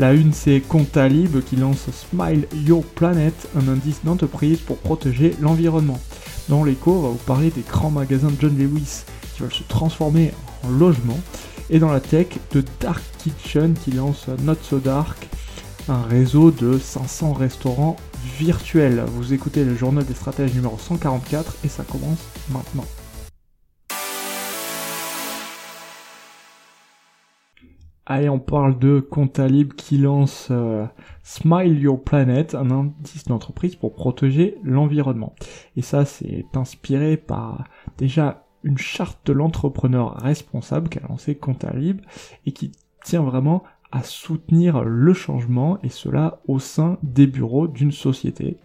La une, c'est Contalib qui lance Smile Your Planet, un indice d'entreprise pour protéger l'environnement. Dans l'écho, on va vous parler des grands magasins de John Lewis qui veulent se transformer en logement. Et dans la tech, de Dark Kitchen qui lance Not So Dark, un réseau de 500 restaurants virtuels. Vous écoutez le journal des stratèges numéro 144 et ça commence maintenant. Allez, on parle de Contalib qui lance euh, Smile Your Planet, un indice d'entreprise pour protéger l'environnement. Et ça, c'est inspiré par déjà une charte de l'entrepreneur responsable qu'a lancé Contalib et qui tient vraiment soutenir le changement et cela au sein des bureaux d'une société.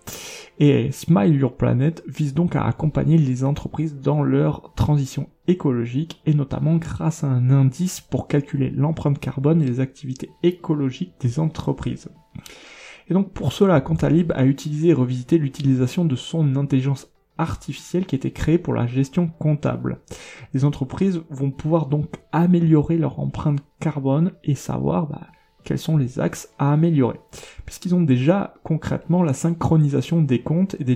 Et Smile Your Planet vise donc à accompagner les entreprises dans leur transition écologique et notamment grâce à un indice pour calculer l'empreinte carbone et les activités écologiques des entreprises. Et donc pour cela, Contalib a utilisé et revisité l'utilisation de son intelligence artificielle qui a été créée pour la gestion comptable. Les entreprises vont pouvoir donc améliorer leur empreinte carbone et savoir bah, quels sont les axes à améliorer. Puisqu'ils ont déjà concrètement la synchronisation des comptes et des,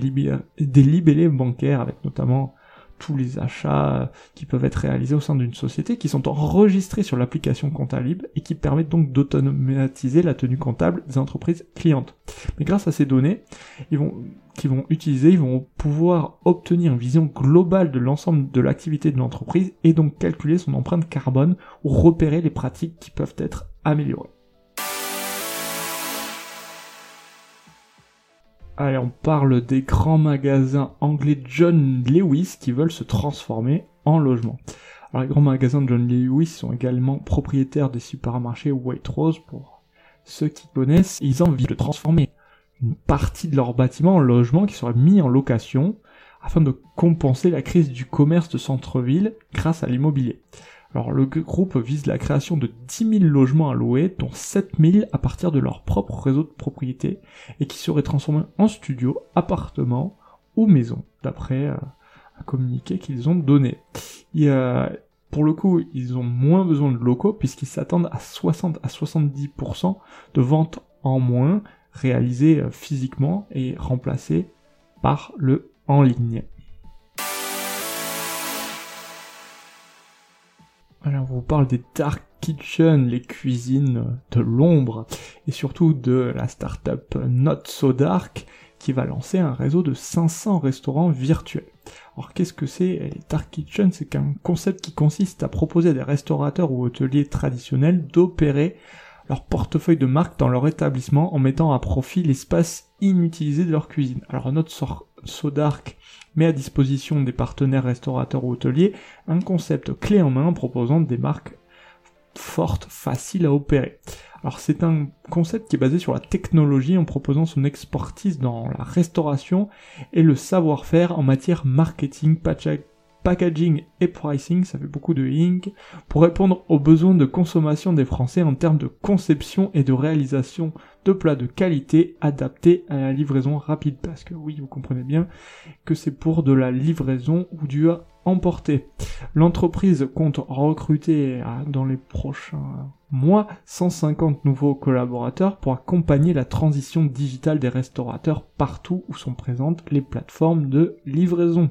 libellés bancaires avec notamment tous les achats qui peuvent être réalisés au sein d'une société qui sont enregistrés sur l'application Comptable et qui permettent donc d'automatiser la tenue comptable des entreprises clientes. Mais grâce à ces données, ils vont vont utiliser, ils vont pouvoir obtenir une vision globale de l'ensemble de l'activité de l'entreprise et donc calculer son empreinte carbone ou repérer les pratiques qui peuvent être améliorées. Allez, on parle des grands magasins anglais John Lewis qui veulent se transformer en logement. Alors les grands magasins John Lewis sont également propriétaires des supermarchés Waitrose pour ceux qui connaissent. Ils ont envie de transformer une partie de leur bâtiment en logement qui serait mis en location afin de compenser la crise du commerce de centre-ville grâce à l'immobilier. Alors le groupe vise la création de 10 000 logements à louer, dont 7 000 à partir de leur propre réseau de propriété, et qui seraient transformés en studios, appartements ou maisons, d'après euh, un communiqué qu'ils ont donné. pour le coup, ils ont moins besoin de locaux puisqu'ils s'attendent à 60 à 70% de ventes en moins réalisées euh, physiquement et remplacées par le en ligne. Alors, on vous parle des Dark Kitchen, les cuisines de l'ombre, et surtout de la startup Not So Dark, qui va lancer un réseau de 500 restaurants virtuels. Alors qu'est-ce que c'est les Dark Kitchen? C'est qu'un concept qui consiste à proposer à des restaurateurs ou hôteliers traditionnels d'opérer leur portefeuille de marque dans leur établissement en mettant à profit l'espace inutilisé de leur cuisine. Alors Not So Dark met à disposition des partenaires restaurateurs ou hôteliers un concept clé en main proposant des marques fortes, faciles à opérer. Alors c'est un concept qui est basé sur la technologie en proposant son expertise dans la restauration et le savoir-faire en matière marketing, packaging et pricing, ça fait beaucoup de ink, pour répondre aux besoins de consommation des Français en termes de conception et de réalisation de plats de qualité adaptés à la livraison rapide. Parce que oui, vous comprenez bien que c'est pour de la livraison ou du à emporter. L'entreprise compte recruter dans les prochains mois 150 nouveaux collaborateurs pour accompagner la transition digitale des restaurateurs partout où sont présentes les plateformes de livraison.